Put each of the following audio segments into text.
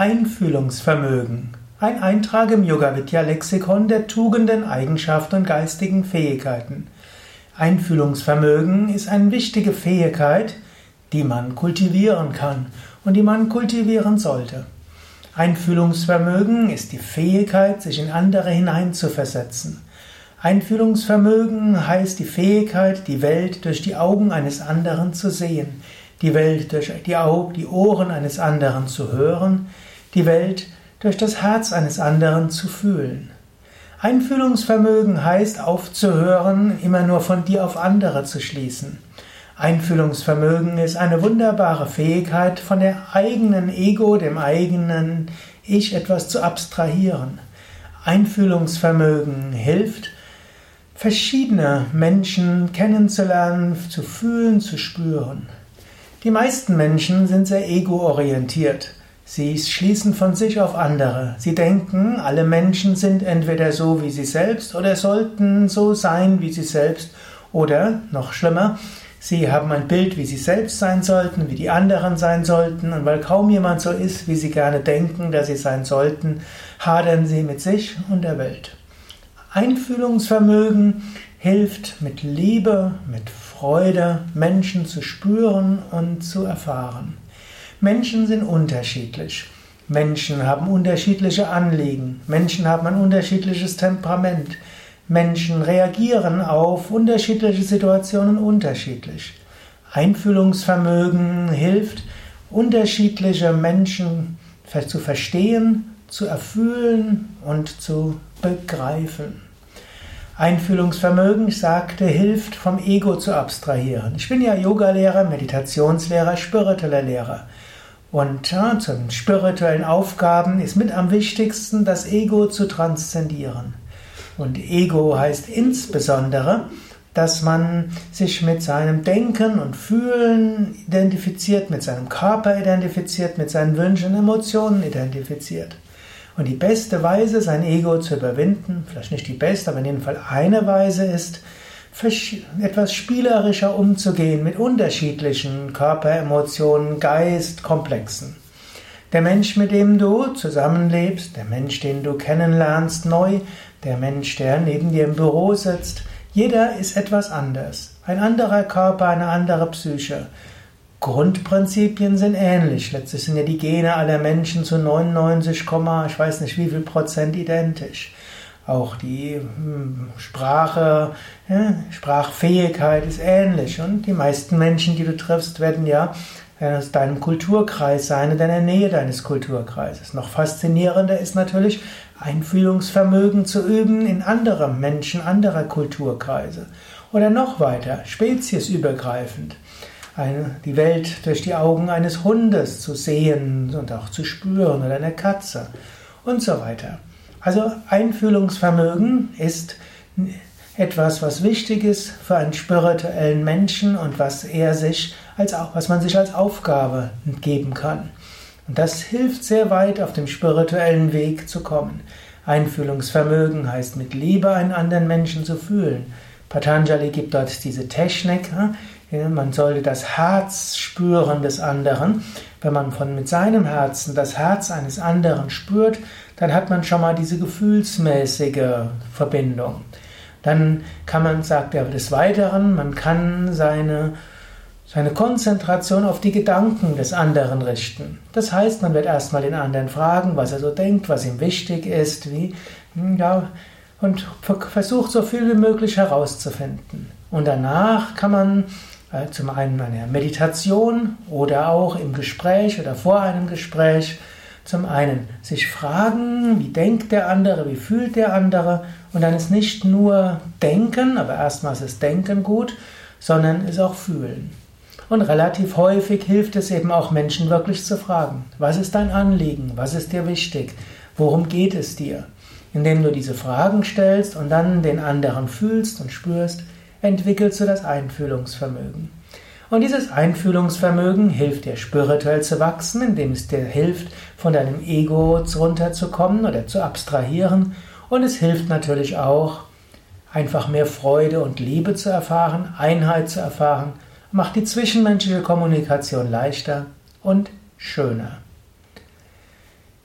Einfühlungsvermögen. Ein Eintrag im Yoga Vidya Lexikon der Tugenden, Eigenschaften und geistigen Fähigkeiten. Einfühlungsvermögen ist eine wichtige Fähigkeit, die man kultivieren kann und die man kultivieren sollte. Einfühlungsvermögen ist die Fähigkeit, sich in andere hineinzuversetzen. Einfühlungsvermögen heißt die Fähigkeit, die Welt durch die Augen eines anderen zu sehen, die Welt durch die, Augen, die Ohren eines anderen zu hören, die Welt durch das Herz eines anderen zu fühlen. Einfühlungsvermögen heißt aufzuhören, immer nur von dir auf andere zu schließen. Einfühlungsvermögen ist eine wunderbare Fähigkeit, von der eigenen Ego, dem eigenen Ich etwas zu abstrahieren. Einfühlungsvermögen hilft, verschiedene Menschen kennenzulernen, zu fühlen, zu spüren. Die meisten Menschen sind sehr ego-orientiert. Sie schließen von sich auf andere. Sie denken, alle Menschen sind entweder so wie sie selbst oder sollten so sein wie sie selbst. Oder, noch schlimmer, sie haben ein Bild, wie sie selbst sein sollten, wie die anderen sein sollten. Und weil kaum jemand so ist, wie sie gerne denken, dass sie sein sollten, hadern sie mit sich und der Welt. Einfühlungsvermögen hilft mit Liebe, mit Freude, Menschen zu spüren und zu erfahren. Menschen sind unterschiedlich. Menschen haben unterschiedliche Anliegen. Menschen haben ein unterschiedliches Temperament. Menschen reagieren auf unterschiedliche Situationen unterschiedlich. Einfühlungsvermögen hilft, unterschiedliche Menschen zu verstehen, zu erfühlen und zu begreifen. Einfühlungsvermögen, ich sagte, hilft vom Ego zu abstrahieren. Ich bin ja Yogalehrer, Meditationslehrer, spiritueller Lehrer. Und ja, zu spirituellen Aufgaben ist mit am wichtigsten, das Ego zu transzendieren. Und Ego heißt insbesondere, dass man sich mit seinem Denken und Fühlen identifiziert, mit seinem Körper identifiziert, mit seinen Wünschen und Emotionen identifiziert. Und die beste Weise, sein Ego zu überwinden, vielleicht nicht die beste, aber in jedem Fall eine Weise ist, etwas spielerischer umzugehen mit unterschiedlichen Körperemotionen, Geist, Komplexen. Der Mensch, mit dem du zusammenlebst, der Mensch, den du kennenlernst neu, der Mensch, der neben dir im Büro sitzt, jeder ist etwas anders. Ein anderer Körper, eine andere Psyche. Grundprinzipien sind ähnlich. Letztlich sind ja die Gene aller Menschen zu 99, ich weiß nicht wie viel Prozent identisch. Auch die hm, Sprache, Sprachfähigkeit ist ähnlich. Und die meisten Menschen, die du triffst, werden ja aus deinem Kulturkreis sein, in deiner Nähe deines Kulturkreises. Noch faszinierender ist natürlich, Einfühlungsvermögen zu üben in andere Menschen anderer Kulturkreise. Oder noch weiter, speziesübergreifend eine, die Welt durch die Augen eines Hundes zu sehen und auch zu spüren oder einer Katze und so weiter. Also Einfühlungsvermögen ist etwas, was wichtig ist für einen spirituellen Menschen und was er sich als was man sich als Aufgabe geben kann. Und das hilft sehr weit auf dem spirituellen Weg zu kommen. Einfühlungsvermögen heißt mit Liebe einen anderen Menschen zu fühlen. Patanjali gibt dort diese Technik, man sollte das Herz spüren des anderen. Wenn man von mit seinem Herzen das Herz eines anderen spürt, dann hat man schon mal diese gefühlsmäßige Verbindung. Dann kann man, sagt er des Weiteren, man kann seine, seine Konzentration auf die Gedanken des anderen richten. Das heißt, man wird erstmal den anderen fragen, was er so denkt, was ihm wichtig ist, wie, hm, ja, und versucht so viel wie möglich herauszufinden. Und danach kann man zum einen eine Meditation oder auch im Gespräch oder vor einem Gespräch. Zum einen sich fragen, wie denkt der andere, wie fühlt der andere und dann ist nicht nur Denken, aber erstmal ist Denken gut, sondern ist auch Fühlen. Und relativ häufig hilft es eben auch Menschen wirklich zu fragen, was ist dein Anliegen, was ist dir wichtig, worum geht es dir? Indem du diese Fragen stellst und dann den anderen fühlst und spürst, entwickelst du das Einfühlungsvermögen. Und dieses Einfühlungsvermögen hilft dir spirituell zu wachsen, indem es dir hilft, von deinem Ego runterzukommen oder zu abstrahieren. Und es hilft natürlich auch, einfach mehr Freude und Liebe zu erfahren, Einheit zu erfahren, macht die zwischenmenschliche Kommunikation leichter und schöner.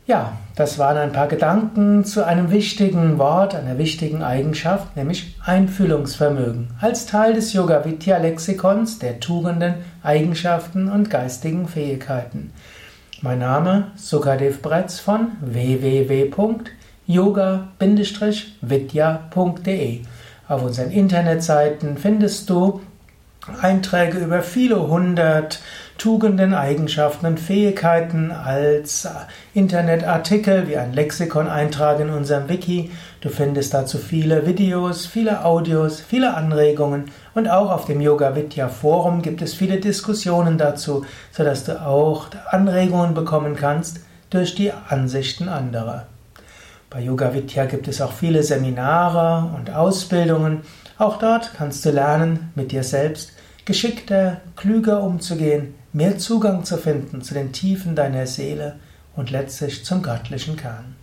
Ja, das waren ein paar Gedanken zu einem wichtigen Wort, einer wichtigen Eigenschaft, nämlich Einfühlungsvermögen, als Teil des Yoga Vidya Lexikons der Tugenden, Eigenschaften und geistigen Fähigkeiten. Mein Name Sukadev Bretz von www.yoga-vidya.de. Auf unseren Internetseiten findest du Einträge über viele hundert Tugenden, Eigenschaften und Fähigkeiten als Internetartikel wie ein Lexikon-Eintrag in unserem Wiki. Du findest dazu viele Videos, viele Audios, viele Anregungen und auch auf dem Yoga Vidya Forum gibt es viele Diskussionen dazu, sodass du auch Anregungen bekommen kannst durch die Ansichten anderer. Bei Yoga Vidya gibt es auch viele Seminare und Ausbildungen. Auch dort kannst du lernen, mit dir selbst geschickter, klüger umzugehen, mehr Zugang zu finden zu den Tiefen deiner Seele und letztlich zum göttlichen Kern.